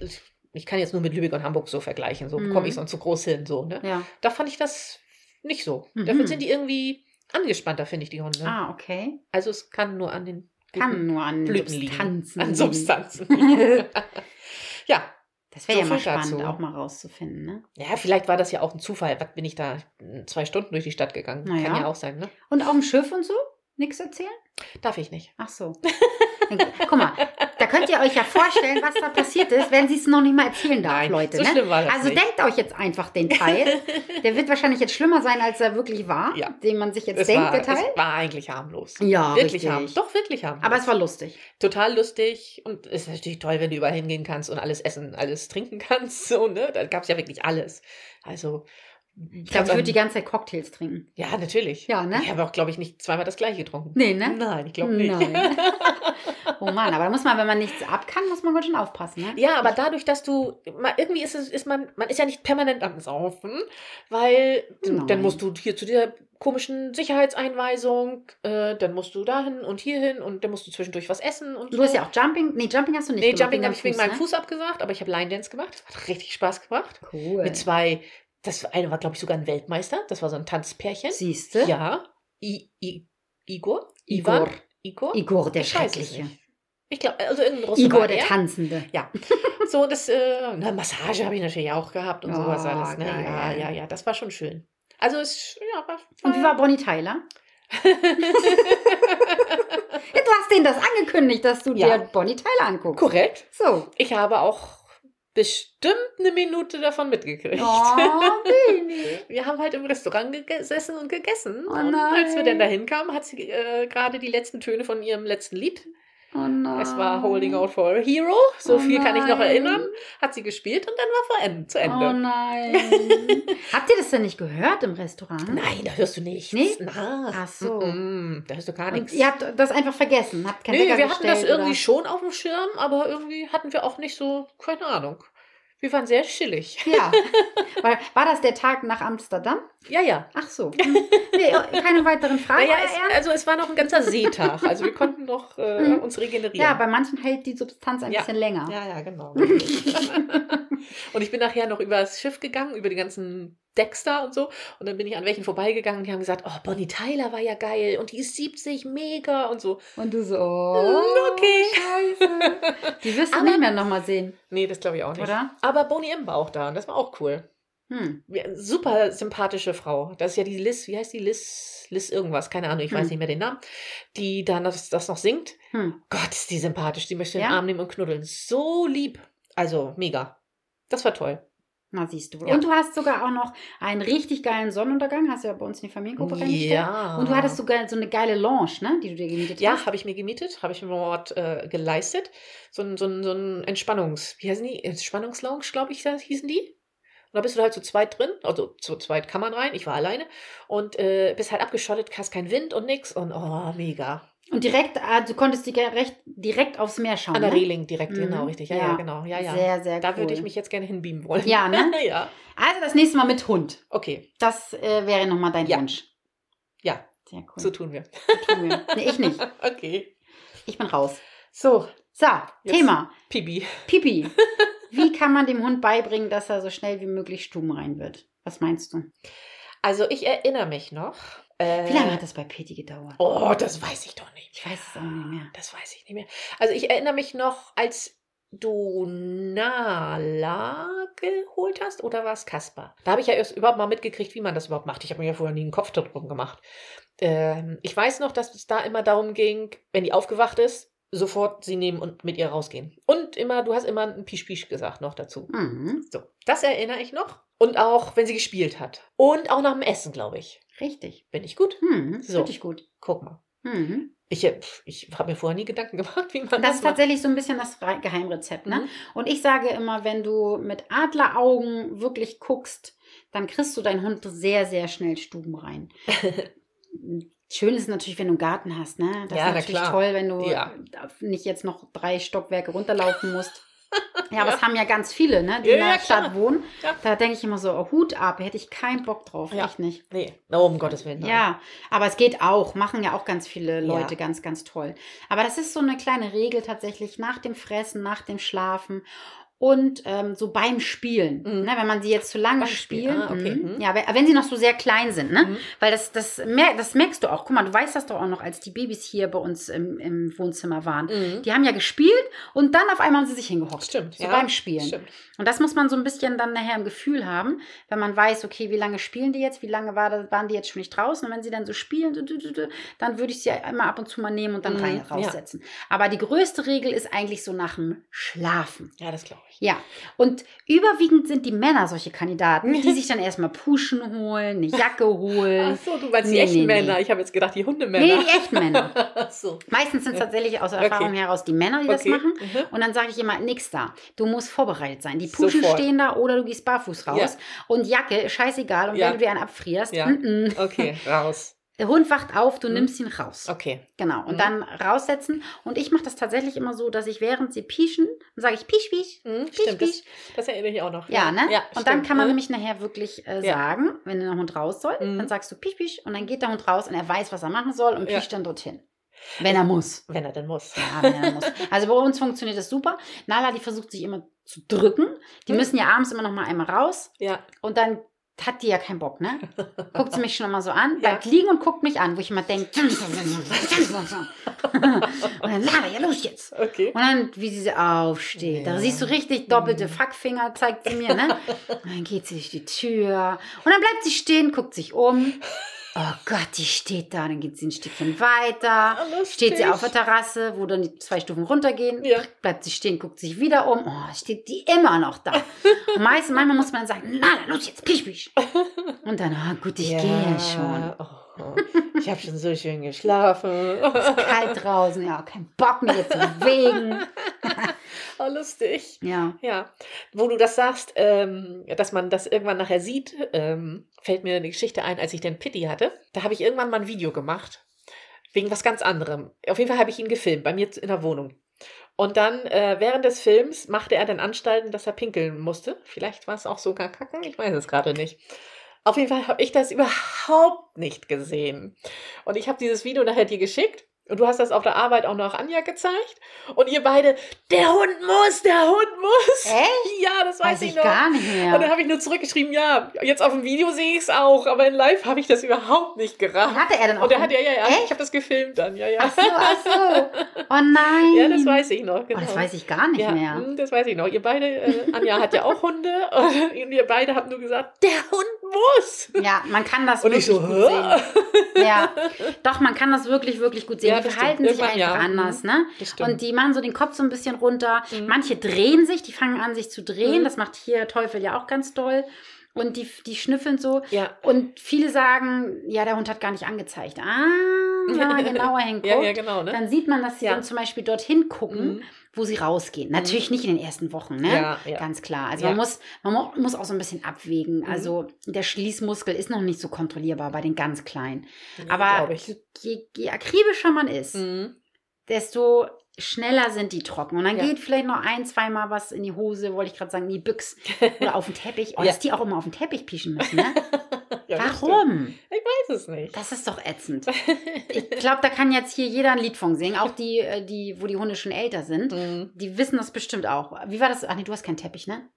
ich kann jetzt nur mit Lübeck und Hamburg so vergleichen, so Mhm. komme ich sonst so groß hin, so, ne? ja. Da fand ich das nicht so. Mhm. Dafür sind die irgendwie angespannter, finde ich, die Hunde. Ah, okay. Also es kann nur an den Kann nur an Blüten. Substanzen. An. Substanzen. ja. Das wäre So ja mal viel dazu. spannend, auch mal rauszufinden, ne? Ja, vielleicht war das ja auch ein Zufall. Was bin ich da äh, zwei Stunden durch die Stadt gegangen? Na Kann ja. ja auch sein, ne? Und auf dem Schiff und so? Nichts erzählen? Darf ich nicht. Ach so. Guck mal, da könnt ihr euch ja vorstellen, was da passiert ist, wenn sie es noch nicht mal erzählen darf, Nein, Leute. so ne? also nicht. denkt euch jetzt einfach den Teil. Der wird wahrscheinlich jetzt schlimmer sein, als er wirklich war, Ja. den man sich jetzt Es denkt, war, der Teil. es war eigentlich harmlos. Ja, wirklich richtig. harmlos. Doch, wirklich harmlos. Aber es war lustig. total lustig und es ist natürlich toll, wenn du überall hingehen kannst und alles essen, alles trinken kannst. So, ne? Da gab es ja wirklich alles. Also. Ich glaube, ich würde die ganze Zeit Cocktails trinken. Ja, natürlich. Ja, ne? Ich habe auch, glaube ich, nicht zweimal das gleiche getrunken. Nee, ne? Nein, ich glaube nicht. Nein. Oh Mann, aber da muss man, wenn man nichts ab kann, muss man ganz schön aufpassen, ne? Ja, aber dadurch, dass du, irgendwie ist es, ist man, man ist ja nicht permanent am Saufen, weil Nein. dann musst du hier zu der komischen Sicherheitseinweisung, äh, dann musst du dahin und hierhin und dann musst du zwischendurch was essen und Du hast ja auch Jumping. Nee, Jumping hast du nicht Nee, gemacht. Jumping wegen habe ich wegen meinem Fuß, Fuß abgesagt, aber ich habe Line Dance gemacht. Hat richtig Spaß gemacht. ne? Cool. Mit zwei, das eine war, glaube ich, sogar ein Weltmeister. Das war so ein Tanzpärchen. Siehst du? Ja. I, I, Igor? Igor. Ivan? Igor? Igor, der Ich Schreckliche. Ich glaube, also irgendein Russe Igor, der er. Tanzende. Ja, so das, äh, eine Massage habe ich natürlich auch gehabt und Oh, sowas alles. Ne? Ja, geil. ja, ja, das war schon schön. Also es, ja, war, Und wie war Bonnie Tyler? Du hast denen das angekündigt, dass du Ja. dir Bonnie Tyler anguckst. korrekt. So. Ich habe auch bestimmt eine Minute davon mitgekriegt. Oh. Wir haben halt im Restaurant gesessen und gegessen. Oh und als wir dann dahin kamen, hat sie äh, gerade die letzten Töne von ihrem letzten Lied. Oh nein. Es war Holding Out for a Hero. So Oh viel kann ich noch nein. erinnern. Hat sie gespielt und dann war vor Ende, zu Ende. Oh nein. Habt ihr das denn nicht gehört im Restaurant? Nein, da hörst du nichts. Nee? Na. Ach so. Mm-mm, da hörst du gar Und nichts. ihr habt das einfach vergessen, habt kein Nee, Wecker wir hatten das irgendwie oder? schon auf dem Schirm, aber irgendwie hatten wir auch nicht so, keine Ahnung. Wir waren sehr chillig. Ja. War, war das der Tag nach Amsterdam? Ja, ja. Ach so. Hm. Nee, keine weiteren Fragen. Naja, es, also es war noch ein ganzer Seetag. Also wir konnten noch äh, Mhm. uns regenerieren. ja, bei manchen hält die Substanz ein Ja. bisschen länger. Ja, ja, genau. und ich bin nachher noch über das Schiff gegangen, über die ganzen da und so. Und dann bin ich an welchen vorbeigegangen und die haben gesagt, oh, Bonnie Tyler war ja geil und die ist 70, mega und so. Und du so, oh, Mm, okay. scheiße. Die wirst du Aber- nicht mehr nochmal sehen, Nee, das glaube ich auch nicht. oder? Aber Bonnie M war auch da und das war auch cool. Hm. Ja, Super sympathische Frau. Das ist ja die Liz, wie heißt die Liz? Liz irgendwas, keine Ahnung, ich weiß Hm. nicht mehr den Namen. Die dann das, das noch singt. Hm. Gott, ist die sympathisch. Die möchte den Ja? Arm nehmen und knuddeln. So lieb. Also, mega. Das war toll. Na, siehst du. Ja. Und du hast sogar auch noch einen richtig geilen Sonnenuntergang, hast du ja bei uns in die Familiengruppe reingestellt. Ja. Und du hattest sogar so eine geile Lounge, ne, die du dir gemietet Ja, hast. habe ich mir gemietet, habe ich mir dort äh, geleistet. So ein, so ein, so ein Entspannungs-, wie heißen die? Entspannungslounge, glaube ich, hießen die. Und da bist du halt zu zweit drin, also zu zweit kann man rein, ich war alleine. Und äh, bist halt abgeschottet, hast keinen Wind und nix. Und oh, mega. Und direkt, ah, du konntest die recht, direkt aufs Meer schauen. An der ne? Reling direkt, Mhm. genau, richtig. Ja, ja, Ja. genau. Ja, ja. Sehr, sehr da cool. würde ich mich jetzt gerne hinbeamen wollen. Ja, ne? ja. Also das nächste Mal mit Hund. Okay, Das äh, wäre nochmal dein Ja. Wunsch. ja, Sehr cool. so tun wir. tun wir. Nee, ich nicht. okay. Ich bin raus. So, So, Jetzt- Thema. Pibi. Pipi. Wie kann man dem Hund beibringen, dass er so schnell wie möglich stubenrein wird? Was meinst du? Also ich erinnere mich noch. Äh, Wie lange hat das bei Peti gedauert? Oh, das weiß ich doch nicht. Ich weiß es auch nicht mehr. Das weiß ich nicht mehr. Also ich erinnere mich noch, als du Nala geholt hast oder war es Kasper? Da habe ich ja erst überhaupt mal mitgekriegt, wie man das überhaupt macht. Ich habe mir ja vorher nie einen Kopf darum gemacht. Ähm, ich weiß noch, dass es da immer darum ging, wenn die aufgewacht ist, sofort sie nehmen und mit ihr rausgehen. Und immer, du hast immer ein Pisch-Pisch gesagt noch dazu. Mhm. So, das erinnere ich noch. Und auch, wenn sie gespielt hat. Und auch nach dem Essen, glaube ich. Richtig. Bin ich gut? Mhm. So. Richtig gut. Guck mal. Mhm. Ich, äh, ich habe mir vorher nie Gedanken gemacht, wie man das, Das ist macht. tatsächlich so ein bisschen das Re- Geheimrezept. Ne? Mhm. Und ich sage immer, wenn du mit Adleraugen wirklich guckst, dann kriegst du deinen Hund sehr, sehr schnell stubenrein. Schön ist natürlich, wenn du einen Garten hast, ne? Das Ja, ist na natürlich klar. toll, wenn du Ja. nicht jetzt noch drei Stockwerke runterlaufen musst. Ja, aber Ja. es haben ja ganz viele, ne, die Ja, in der. Stadt wohnen. Da denke ich immer so, oh, Hut ab, hätte ich keinen Bock drauf, Ja. echt nicht. Nee, oh, um Gottes Willen. nein. Ja, aber es geht auch, machen ja auch ganz viele Leute ganz, ganz toll. Aber das ist so eine kleine Regel tatsächlich nach dem Fressen, nach dem Schlafen und ähm, so beim Spielen. Mhm. Ne, wenn man sie jetzt zu lange spielt, ah, okay, mhm. mhm. ja, wenn, sie noch so sehr klein sind, ne? Mhm. Weil das, das, mer das merkst du auch. Guck mal, du weißt das doch auch noch, als die Babys hier bei uns im, im Wohnzimmer waren. Mhm. Die haben ja gespielt und dann auf einmal haben sie sich hingehockt. Stimmt. So ja. beim Spielen. Stimmt. Und das muss man so ein bisschen dann nachher im Gefühl haben, wenn man weiß, okay, wie lange spielen die jetzt, wie lange war das, waren die jetzt schon nicht draußen. Und wenn sie dann so spielen, dann würde ich sie immer ab und zu mal nehmen und dann Mhm, rein ja. raussetzen. Aber die größte Regel ist eigentlich so nach dem Schlafen. Ja, das glaube ich. Ja, und überwiegend sind die Männer solche Kandidaten, die sich dann erstmal Puschen holen, eine Jacke holen. Ach so, du meinst die Nee, echten nee, nee. Männer. Ich habe jetzt gedacht, die Hundemänner. Nee, die echten Männer. So. Meistens sind es tatsächlich aus Okay. Erfahrung heraus die Männer, die das Okay. machen. Mhm. Und dann sage ich immer, nix da. Du musst vorbereitet sein. Die Puschen Sofort. stehen da oder du gehst barfuß raus. Ja. Und Jacke, scheißegal. Und Ja. wenn du dir einen abfrierst, Ja. mm -mm. Okay, raus. Der Hund wacht auf, du Mhm. nimmst ihn raus. Okay. Genau. Und Mhm. dann raussetzen. Und ich mache das tatsächlich immer so, dass ich während sie pieschen, dann sage ich pisch, pisch. Mhm, Pisch, stimmt, das, pisch. das erinnere ich auch noch. Ja, ne? Ja, und dann stimmt, kann man ne? nämlich nachher wirklich äh, Ja. sagen, wenn der Hund raus soll, Mhm. dann sagst du pisch, pisch. Und dann geht der Hund raus und er weiß, was er machen soll und Ja. pischt dann dorthin. Wenn er muss. Wenn er denn muss. Ja, wenn er muss. Also bei uns funktioniert das super. Nala, die versucht sich immer zu drücken. Die Hm. müssen ja abends immer noch mal einmal raus. Ja. Und dann hat die ja keinen Bock, ne? Guckt sie mich schon mal so an, Ja. bleibt liegen und guckt mich an, wo ich immer denke. und dann, Lara, ja los jetzt. Okay. Und dann, wie sie aufsteht. Da Ja. siehst du richtig doppelte Mhm. Fuckfinger, zeigt sie mir, ne? Und dann geht sie durch die Tür. Und dann bleibt sie stehen, guckt sich um. Oh Gott, die steht da. Dann geht sie ein Stückchen weiter. Steht sie auf der Terrasse, wo dann die zwei Stufen runtergehen. Ja. Bleibt sie stehen, guckt sich wieder um. Oh, steht die immer noch da. Und meistens, manchmal muss man sagen, na, na, los jetzt, pisch, pisch. Und dann, ah, gut, ich gehe schon. Oh, ich habe schon so schön geschlafen. Kalt draußen, ja, kein Bock mehr zu bewegen. Oh, lustig. Ja. Ja, wo du das sagst, ähm, dass man das irgendwann nachher sieht, ähm, fällt mir eine Geschichte ein, als ich den Pitti hatte. Da habe ich irgendwann mal ein Video gemacht. Wegen was ganz anderem. Auf jeden Fall habe ich ihn gefilmt, bei mir in der Wohnung. Und dann, äh, während des Films, machte er dann Anstalten, dass er pinkeln musste. Vielleicht war es auch sogar kacken, ich weiß es gerade nicht. Auf jeden Fall habe ich das überhaupt nicht gesehen. Und ich habe dieses Video nachher dir geschickt. Und du hast das auf der Arbeit auch noch Anja gezeigt. Und ihr beide, der Hund muss, der Hund muss. Echt? Ja, das weiß, Weiß ich ich noch. gar nicht Und dann mehr. habe ich nur zurückgeschrieben, ja, jetzt auf dem Video sehe ich es auch, aber in live habe ich das überhaupt nicht gerafft. Hatte er dann auch. Und er hat ja, ja, ja, Echt? ich habe das gefilmt dann, ja, ja. Ach so, ach so. Oh nein. Ja, das weiß ich noch, Oh, genau. das weiß ich gar nicht ja, mehr. mm, Das weiß ich noch. Ihr beide, äh, Anja hat ja auch Hunde und ihr beide habt nur gesagt, der Hund muss. Ja, man kann das Und ich wirklich so, gut sehen. Ja, doch, man kann das wirklich, wirklich gut sehen. Ja, die verhalten stimmt. sich Irgendwann einfach ja. anders, ne? Das stimmt. Und die machen so den Kopf so ein bisschen runter. Mhm. Manche drehen sich, die fangen an, sich zu drehen. Mhm. Das macht hier Teufel ja auch ganz doll. Und die, die schnüffeln so. ja. Und viele sagen, ja, der Hund hat gar nicht angezeigt. Ah, man genauer hinguckt, ja, ja, genau, ne? dann sieht man, dass sie Ja. dann zum Beispiel dorthin gucken, Mhm. wo sie rausgehen. Natürlich nicht in den ersten Wochen, ne? Ja, ja. Ganz klar. Also Ja. man, muss, man muss auch so ein bisschen abwägen. Mhm. Also der Schließmuskel ist noch nicht so kontrollierbar bei den ganz Kleinen. Ja, Aber ich. je, je akribischer man ist, Mhm. desto schneller sind die trocken. Und dann Ja. geht vielleicht noch ein, zweimal was in die Hose, wollte ich gerade sagen, in die Büchs oder auf den Teppich. Oh, Ja. dass die auch immer auf den Teppich pieschen müssen, ne? Ja. Warum? Ich weiß es nicht. Das ist doch ätzend. Ich glaube, da kann jetzt hier jeder ein Lied von singen. Auch die, äh, die, wo die Hunde schon älter sind. Mhm. Die wissen das bestimmt auch. Wie war das? Ach nee, du hast keinen Teppich, ne?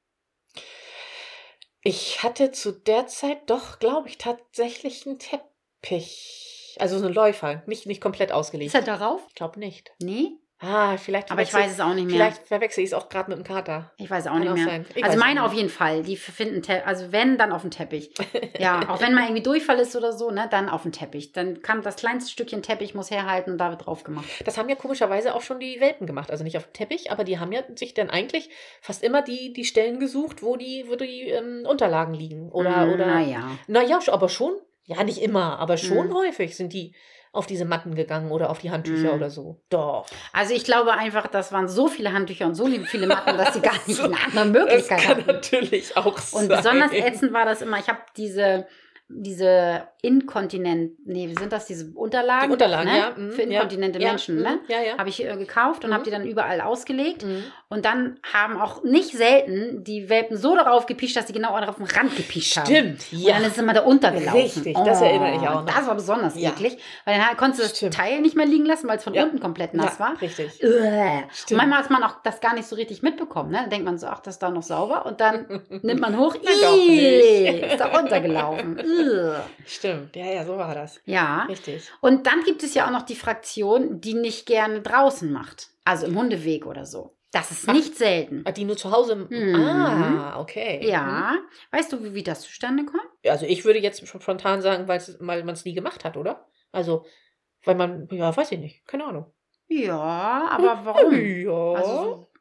Ich hatte zu der Zeit doch, glaube ich, tatsächlich einen Teppich. Also so einen Läufer, nicht, nicht komplett ausgelegt. Ist er darauf? Ich glaube nicht. Nee. Ah, vielleicht Aber ich weiß es auch nicht mehr. Vielleicht verwechsel ich es auch gerade mit dem Kater. Ich weiß auch Kann nicht auch mehr. sein. Ich Also meine auch auf jeden Fall. Die finden, also wenn, dann auf dem Teppich. Ja, auch wenn mal irgendwie Durchfall ist oder so, ne, dann auf dem Teppich. Dann kann das kleinste Stückchen Teppich muss herhalten und da wird drauf gemacht. Das haben ja komischerweise auch schon die Welpen gemacht. Also nicht auf dem Teppich, aber die haben ja sich dann eigentlich fast immer die, die Stellen gesucht, wo die, wo die ähm, Unterlagen liegen. Oder, Mm, oder. Naja. Naja, aber schon. Ja, nicht immer, aber schon Mhm. häufig sind die auf diese Matten gegangen oder auf die Handtücher Mhm. oder so. Doch. Also ich glaube einfach, das waren so viele Handtücher und so viele Matten, dass sie gar nicht So, eine andere Das Möglichkeit kann hatten. natürlich auch sein. Und besonders ätzend war das immer, ich habe diese, diese Inkontinent, nee, sind das, diese Unterlagen? Die Unterlagen, ne? ja. mm, Für inkontinente ja, Menschen, mm, ne? Ja, ja. Habe ich äh, gekauft und Mhm. habe die dann überall ausgelegt. Mhm. Und dann haben auch nicht selten die Welpen so darauf gepischt, dass sie genau auf den Rand gepischt haben. Stimmt, Und dann ist immer da untergelaufen. Richtig, das erinnere ich auch noch. Das war besonders Ja. eklig, weil dann konntest du das Stimmt. Teil nicht mehr liegen lassen, weil es von Ja. unten komplett nass ja, war. Richtig. Und Stimmt. manchmal hat man auch das gar nicht so richtig mitbekommen. Ne? Dann denkt man so, ach, das ist da noch sauber. Und dann nimmt man hoch, Na doch nicht. ist da runtergelaufen. Uäh. Stimmt. Ja, ja, so war das. Ja. Richtig. Und dann gibt es ja auch noch die Fraktion, die nicht gerne draußen macht. Also im Hundeweg oder so. Das ist nicht selten. Ah, Die nur zu Hause. Mhm. Ah, okay. Mhm. Ja. Weißt du, wie, wie das zustande kommt? Also ich würde jetzt schon spontan sagen, weil man es nie gemacht hat, oder? Also, weil man, ja, weiß ich nicht. Keine Ahnung. Ja, aber warum? Ja. Also so,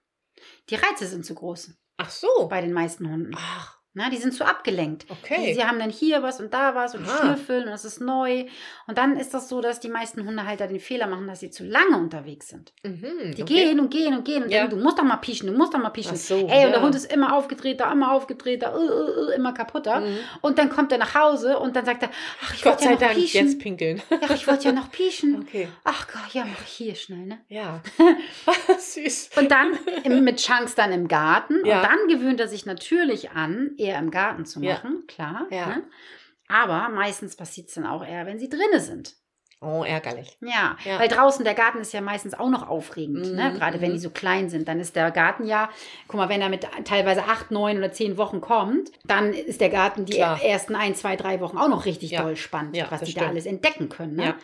die Reize sind zu groß Ach so. bei den meisten Hunden. Ach, Na, die sind zu abgelenkt. Okay. Die, sie haben dann hier was und da was und Ah. schnüffeln und es ist neu. Und dann ist das so, dass die meisten Hundehalter den Fehler machen, dass sie zu lange unterwegs sind. Mhm, Die okay. gehen und gehen und gehen und Ja. sagen, du musst doch mal pieschen, du musst doch mal pieschen. Ach so, Ey, und der ja. Hund ist immer aufgedrehter, immer aufgedrehter, uh, uh, immer kaputter. Mhm. Und dann kommt er nach Hause und dann sagt er, ach, ich wollte ja sei noch Dank, pieschen. jetzt pinkeln. Ach, ich wollte ja noch pieschen. Okay. Ach Gott, ja, mach ich hier schnell, ne? Ja. Süß. Und dann mit Chunks dann im Garten. Ja. Und dann gewöhnt er sich natürlich an, eher im Garten zu Ja. machen, klar. Ja. Ne? Aber meistens passiert es dann auch eher, wenn sie drinne sind. Oh, ärgerlich. Ja, Ja. weil draußen der Garten ist ja meistens auch noch aufregend. Mhm, Ne? Gerade wenn mhm. die so klein sind, dann ist der Garten ja, guck mal, wenn er mit teilweise acht, neun oder zehn Wochen kommt, dann ist der Garten die Klar. ersten ein, zwei, drei Wochen auch noch richtig Ja. doll spannend, Ja, was die da stimmt. alles entdecken können. Ne?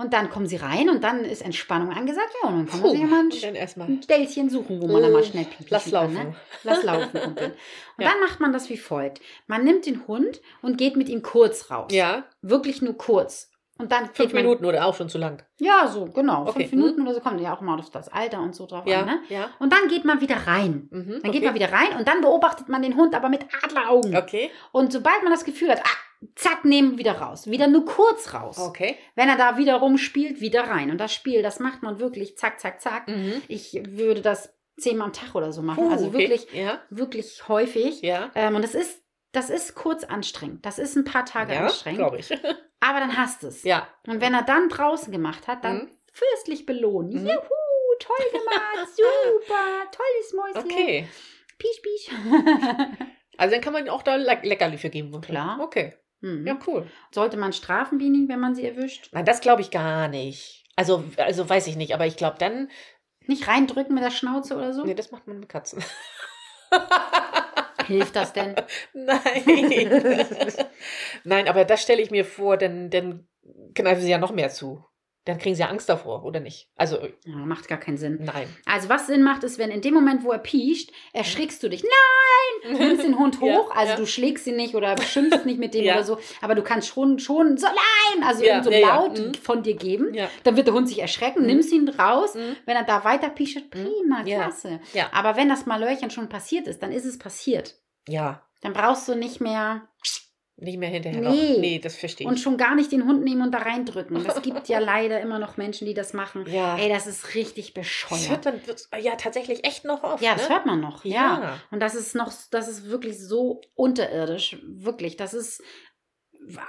Und dann kommen sie rein und dann ist Entspannung angesagt. Ja, und dann kann man sich immer ein, ein Ställchen suchen, wo man dann mal Äh, schnell pipi lass kann, laufen. Ne? Lass laufen, Kumpel. Und Ja. dann macht man das wie folgt. Man nimmt den Hund und geht mit ihm kurz raus. Ja, Wirklich nur kurz. Und dann fünf man, Minuten oder auch schon zu lang. Ja, so, genau. Okay, Fünf Minuten oder so kommt ja auch mal auf das Alter und so drauf Ja, an. Ne? ja. Und dann geht man wieder rein. Mhm, Dann okay. geht man wieder rein und dann beobachtet man den Hund aber mit Adleraugen. Okay, Und sobald man das Gefühl hat, ah, zack, nehmen wieder raus. Wieder nur kurz raus. okay. Wenn er da wieder rumspielt, wieder rein. Und das Spiel, das macht man wirklich zack, zack, zack. Mhm. Ich würde das zehnmal am Tag oder so machen. Puh, also okay. wirklich, Ja, wirklich häufig. ja. Ähm, und das ist, das ist kurz anstrengend. Das ist ein paar Tage Ja, anstrengend. glaube ich. Aber dann hast es. Ja. Und wenn er dann draußen gemacht hat, dann Mhm. fürstlich belohnen. Mhm. Juhu, toll gemacht, super, tolles Mäuschen. Okay. Pisch, pisch. Also dann kann man auch da Le Leckerli für geben. Klar. Okay. Mhm. Ja, cool. Sollte man strafen, Bini, wenn man sie erwischt? Nein, das glaube ich gar nicht. Also, also weiß ich nicht, aber ich glaube dann, Nicht reindrücken mit der Schnauze oder so? nee, das macht man mit Katzen. Hilft das denn? Nein. Nein, aber das stelle ich mir vor, denn dann kneifen sie ja noch mehr zu. Dann kriegen sie ja Angst davor, oder nicht? Also, Ja, macht gar keinen Sinn. nein. Also was Sinn macht, ist, wenn in dem Moment, wo er piescht, erschrickst du dich. Nein! Nimmst den Hund Ja, hoch, also ja. du schlägst ihn nicht oder schimpfst nicht mit dem Ja. oder so, aber du kannst schon, schon so nein, also Ja, so ja, ja. laut Mhm. von dir geben. Ja. Dann wird der Hund sich erschrecken, Mhm. nimmst ihn raus. Mhm. Wenn er da weiter piescht, prima, Ja. klasse. Ja. Aber wenn das Malörchen schon passiert ist, dann ist es passiert. Ja. Dann brauchst du nicht mehr Nicht mehr hinterher Nee. noch. Nee, das verstehe ich. und schon gar nicht den Hund nehmen und da reindrücken. Das gibt ja leider immer noch Menschen, die das machen. ja. Ey, das ist richtig das bescheuert. hört man das- ja tatsächlich echt noch oft. Ja, das ne? hört man noch, ja. Ja. Und das ist noch, das ist wirklich so unterirdisch, wirklich. Das ist,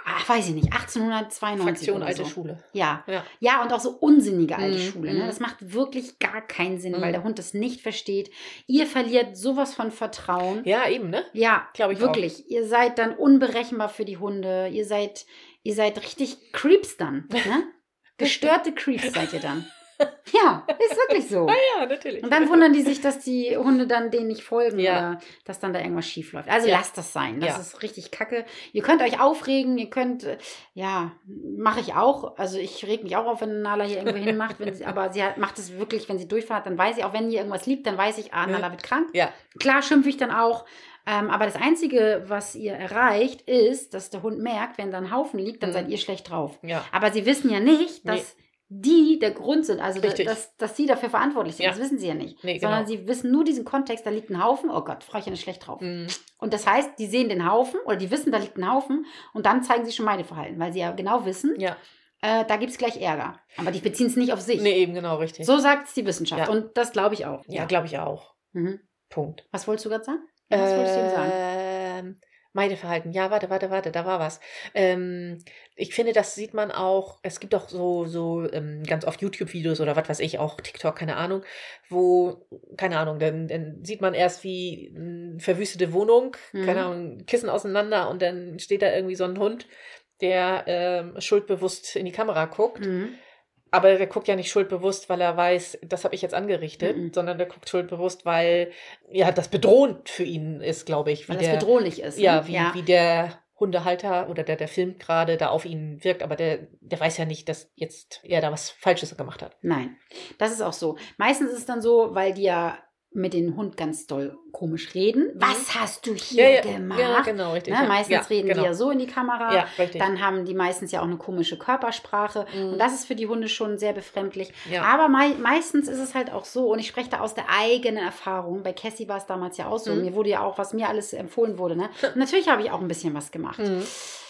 ach, weiß ich nicht, 1892 Fraktion oder alte so. Schule. Ja. Ja. ja, und auch so unsinnige alte Mhm, Schule. Ne? mhm. Das macht wirklich gar keinen Sinn, Mhm. weil der Hund das nicht versteht. Ihr verliert sowas von Vertrauen. Ja, eben, ne? Ja, Glaub ich wirklich. Ihr seid dann unberechenbar für die Hunde. Ihr seid, ihr seid richtig Creeps dann. Ne? Gestörte Creeps seid ihr dann. Ja, ist wirklich so. Ja, natürlich. Und dann wundern die sich, dass die Hunde dann denen nicht folgen Ja. oder dass dann da irgendwas schief läuft. Also Ja. lasst das sein. Das Ja. ist richtig kacke. Ihr könnt euch aufregen, ihr könnt, äh, ja, mache ich auch. Also ich reg mich auch auf, wenn Nala hier irgendwo hinmacht. Wenn sie, aber sie hat, macht es wirklich, wenn sie Durchfall hat, dann weiß ich, auch wenn hier irgendwas liegt, dann weiß ich, ah. Nala wird krank. Ja. Klar schimpfe ich dann auch. Ähm, aber das Einzige, was ihr erreicht, ist, dass der Hund merkt, wenn da ein Haufen liegt, dann Mhm. seid ihr schlecht drauf. Ja. Aber sie wissen ja nicht, dass die der Grund sind, also Richtig. dass, dass sie dafür verantwortlich sind. Ja. Das wissen sie ja nicht. Nee, Sondern genau. sie wissen nur diesen Kontext, da liegt ein Haufen, oh Gott, Frauchen ist schlecht drauf. Mhm. Und das heißt, die sehen den Haufen oder die wissen, da liegt ein Haufen und dann zeigen sie schon Meideverhalten, weil sie ja genau wissen, Ja. äh, da gibt es gleich Ärger. Aber die beziehen es nicht auf sich. Nee, eben genau, richtig. So sagt es die Wissenschaft. Ja. Und das glaube ich auch. ja, glaube ich auch. Mhm. Punkt. Was wolltest du gerade sagen? Was wolltest du ihm sagen? Meideverhalten. Ja, warte, warte, warte, da war was. Ähm, ich finde, das sieht man auch, es gibt auch so, so ähm, ganz oft YouTube-Videos oder was weiß ich, auch TikTok, keine Ahnung, wo, keine Ahnung, dann, dann sieht man erst wie eine verwüstete Wohnung, Mhm. keine Ahnung, Kissen auseinander und dann steht da irgendwie so ein Hund, der ähm, schuldbewusst in die Kamera guckt. Mhm. Aber der guckt ja nicht schuldbewusst, weil er weiß, das habe ich jetzt angerichtet, Mhm. sondern der guckt schuldbewusst, weil ja das bedrohend für ihn ist, glaube ich. wie Weil das der, bedrohlich ist. ne? ja, wie, wie der Hundehalter oder der, der filmt gerade da auf ihn wirkt, aber der, der weiß ja nicht, dass jetzt er da was Falsches gemacht hat. Nein, das ist auch so. Meistens ist es dann so, weil die ja mit dem Hund ganz doll komisch reden. Was hast du hier Ja, ja, gemacht? ja, genau, richtig. Ne? ja. Meistens ja, reden genau. die ja so in die Kamera. Ja. Dann haben die meistens ja auch eine komische Körpersprache. Mhm. Und das ist für die Hunde schon sehr befremdlich. Aber mei meistens ist es halt auch so, und ich spreche da aus der eigenen Erfahrung. Bei Cassie war es damals ja auch so. Mhm. Mir wurde ja auch, was mir alles empfohlen wurde. Ne? Natürlich habe ich auch ein bisschen was gemacht. Mhm.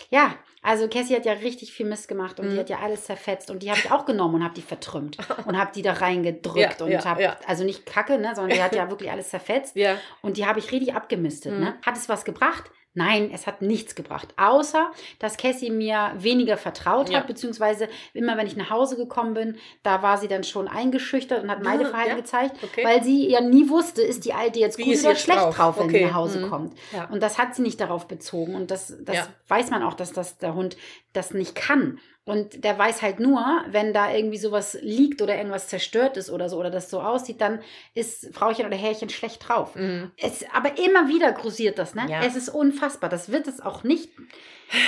Ja, also Cassie hat ja richtig viel Mist gemacht und Mhm. die hat ja alles zerfetzt und die habe ich auch genommen und habe die vertrümmt und habe die da reingedrückt Ja, und ja, habe, ja. also nicht Kacke, ne, sondern die hat ja wirklich alles zerfetzt und die habe ich richtig abgemistet. Mhm. Ne? Hat es was gebracht? Nein, es hat nichts gebracht. Außer, dass Cassie mir weniger vertraut Ja. hat, beziehungsweise immer, wenn ich nach Hause gekommen bin, da war sie dann schon eingeschüchtert und hat Meideverhalten Ja, gezeigt, okay. weil sie ja nie wusste, ist die Alte jetzt Wie gut oder jetzt schlecht drauf? drauf, wenn Okay. sie nach Hause Mhm. kommt. Ja. Und das hat sie nicht darauf bezogen. Und das, das weiß man auch, dass das der Hund das nicht kann. Und der weiß halt nur, wenn da irgendwie sowas liegt oder irgendwas zerstört ist oder so, oder das so aussieht, dann ist Frauchen oder Herrchen schlecht drauf. Mhm. Es, aber immer wieder grusiert das, ne? Ja. Es ist unfassbar. Das wird es auch nicht,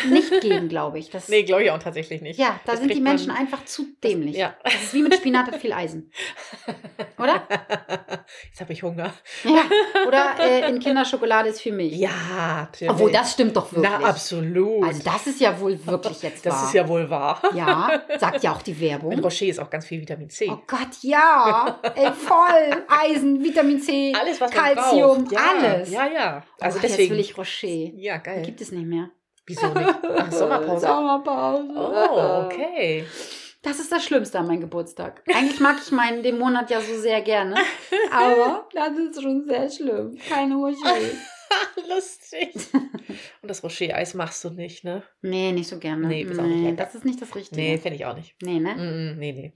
nicht geben, glaube ich. Das, Nee, glaube ich auch tatsächlich nicht. ja, da Das sind die kriegt man- Menschen einfach zu dämlich. Ja. Das ist wie mit Spinat hat viel Eisen. Oder? Jetzt habe ich Hunger. Ja. Oder äh, in Kinderschokolade ist viel Milch. Ja, natürlich. Obwohl, das stimmt doch wirklich. Na, absolut. Also das ist ja wohl wirklich jetzt das wahr. ist ja wohl wahr. Ja, sagt ja auch die Werbung. Rocher ist auch ganz viel Vitamin C. Oh Gott, ja. Ey, voll. Eisen, Vitamin C, alles, was Calcium. Ja, alles. Ja, ja. Also oh, deswegen. Jetzt will ich Rocher. ja, geil. Gibt es nicht mehr. Wieso nicht? Ach, Sommerpause. Sommerpause. Oh, okay. Das ist das Schlimmste an meinem Geburtstag. Eigentlich mag ich meinen den Monat ja so sehr gerne. Aber das ist schon sehr schlimm. Keine Rocher. Lustig. Und das Rocher-Eis machst du nicht, ne? Nee, nicht so gerne. Nee, ist auch nicht lecker. das ist nicht das Richtige. Nee, fände ich auch nicht. Nee, ne? Mm, nee, nee.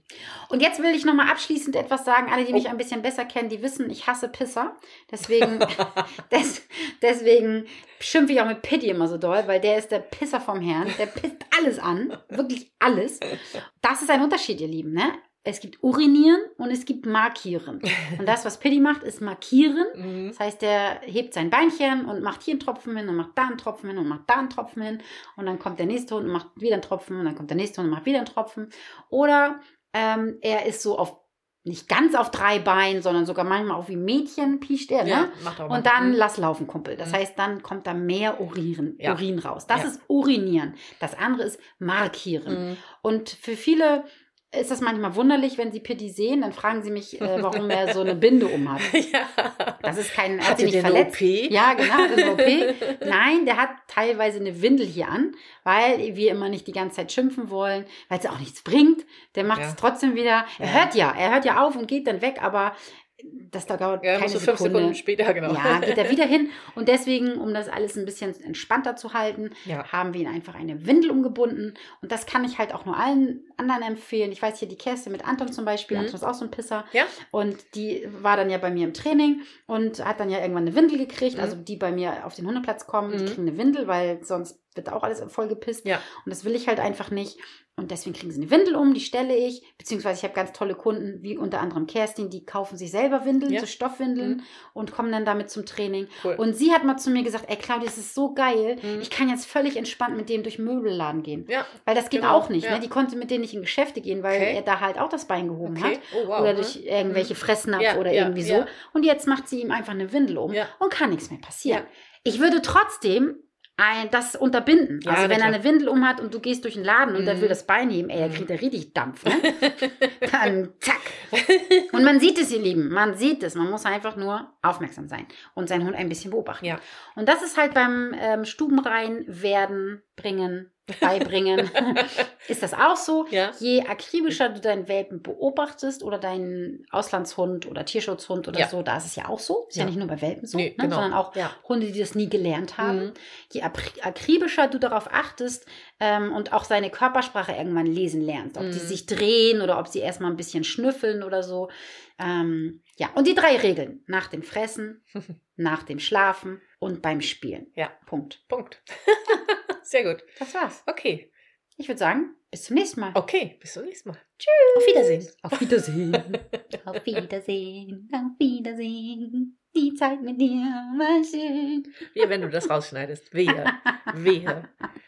Und jetzt will ich nochmal abschließend etwas sagen. Alle, die mich Oh. ein bisschen besser kennen, die wissen, ich hasse Pisser. Deswegen, des, deswegen schimpfe ich auch mit Pitti immer so doll, weil der ist der Pisser vom Herrn. Der pisst alles an. Wirklich alles. Das ist ein Unterschied, ihr Lieben, ne? Es gibt Urinieren und es gibt Markieren. Und das, was Pitti macht, ist Markieren. Mhm. Das heißt, der hebt sein Beinchen und macht hier einen Tropfen hin und macht da einen Tropfen hin und macht da einen Tropfen hin. Und dann kommt der nächste Hund und macht wieder einen Tropfen und dann kommt der nächste Hund und macht wieder einen Tropfen. Oder ähm, er ist so auf, nicht ganz auf drei Beinen, sondern sogar manchmal auch wie Mädchen piescht er, ne? Ja, macht auch Und dann Mhm. lass laufen, Kumpel. Das Mhm. heißt, dann kommt da mehr Urin, Ja. Urin raus. Das Ja. ist Urinieren. Das andere ist Markieren. Mhm. Und für viele ist das manchmal wunderlich, wenn sie Pitti sehen, dann fragen sie mich, äh, warum er so eine Binde um hat. Ja. Das ist kein, hat Hatte sie nicht verletzt. OP? Ja, genau, eine OP. Nein, der hat teilweise eine Windel hier an, weil wir immer nicht die ganze Zeit schimpfen wollen, weil es ja auch nichts bringt. Der macht es Ja. trotzdem wieder. Er Ja. hört ja, er hört ja auf und geht dann weg, aber das dauert Ja, keine du fünf Sekunde. Sekunden später, genau. Ja, geht er wieder hin. Und deswegen, um das alles ein bisschen entspannter zu halten, Ja. haben wir ihn einfach eine Windel umgebunden. Und das kann ich halt auch nur allen anderen empfehlen. Ich weiß hier die Käste mit Anton zum Beispiel. Mhm. Anton ist auch so ein Pisser. Ja. Und die war dann ja bei mir im Training und hat dann ja irgendwann eine Windel gekriegt. Mhm. Also die bei mir auf den Hundeplatz kommen, die Mhm. kriegen eine Windel, weil sonst wird auch alles voll gepisst. Ja. Und das will ich halt einfach nicht. Und deswegen kriegen sie eine Windel um, die stelle ich. Beziehungsweise ich habe ganz tolle Kunden, wie unter anderem Kerstin, die kaufen sich selber Windeln, Ja. so Stoffwindeln Mhm. und kommen dann damit zum Training. Cool. Und sie hat mal zu mir gesagt, ey Claudia, das ist so geil. Mhm. Ich kann jetzt völlig entspannt mit dem durch Möbelladen gehen. ja. Weil das geht Genau, auch nicht. ja. Ne? Die konnte mit denen nicht in Geschäfte gehen, weil Okay. er da halt auch das Bein gehoben Okay. hat. Oh, wow. Oder Mhm. durch irgendwelche Fressnapf Ja, oder irgendwie so. Und jetzt macht sie ihm einfach eine Windel um und kann nichts mehr passieren. Ich würde trotzdem ein, das unterbinden. Ja, also wenn er eine Windel um hat und du gehst durch den Laden und Mhm. will das Bein heben, ey, da Mhm. kriegt er richtig Dampf, ne? Dann zack. Und man sieht es, ihr Lieben, man sieht es. Man muss einfach nur aufmerksam sein und seinen Hund ein bisschen beobachten. Ja. Und das ist halt beim ähm, Stubenrein werden, bringen, beibringen, ist das auch so. Ja. Je akribischer du deinen Welpen beobachtest oder deinen Auslandshund oder Tierschutzhund oder Ja. so, da ist es ja auch so. Ist ja, Ja. nicht nur bei Welpen so, Nee, ne, genau. sondern auch. Hunde, die das nie gelernt haben. Mhm. Je akri- akribischer du darauf achtest ähm, und auch seine Körpersprache irgendwann lesen lernst, ob die Mhm. sich drehen oder ob sie erstmal ein bisschen schnüffeln oder so. Ähm, ja, und die drei Regeln. Nach dem Fressen, nach dem Schlafen und beim Spielen. Ja. Punkt. Punkt. Sehr gut. Das war's. Okay. Ich würde sagen, bis zum nächsten Mal. Okay. Bis zum nächsten Mal. Tschüss. Auf Wiedersehen. Auf Wiedersehen. Auf Wiedersehen. Auf Wiedersehen. Die Zeit mit dir war schön. Wie wenn du das rausschneidest. Wehe. Wehe.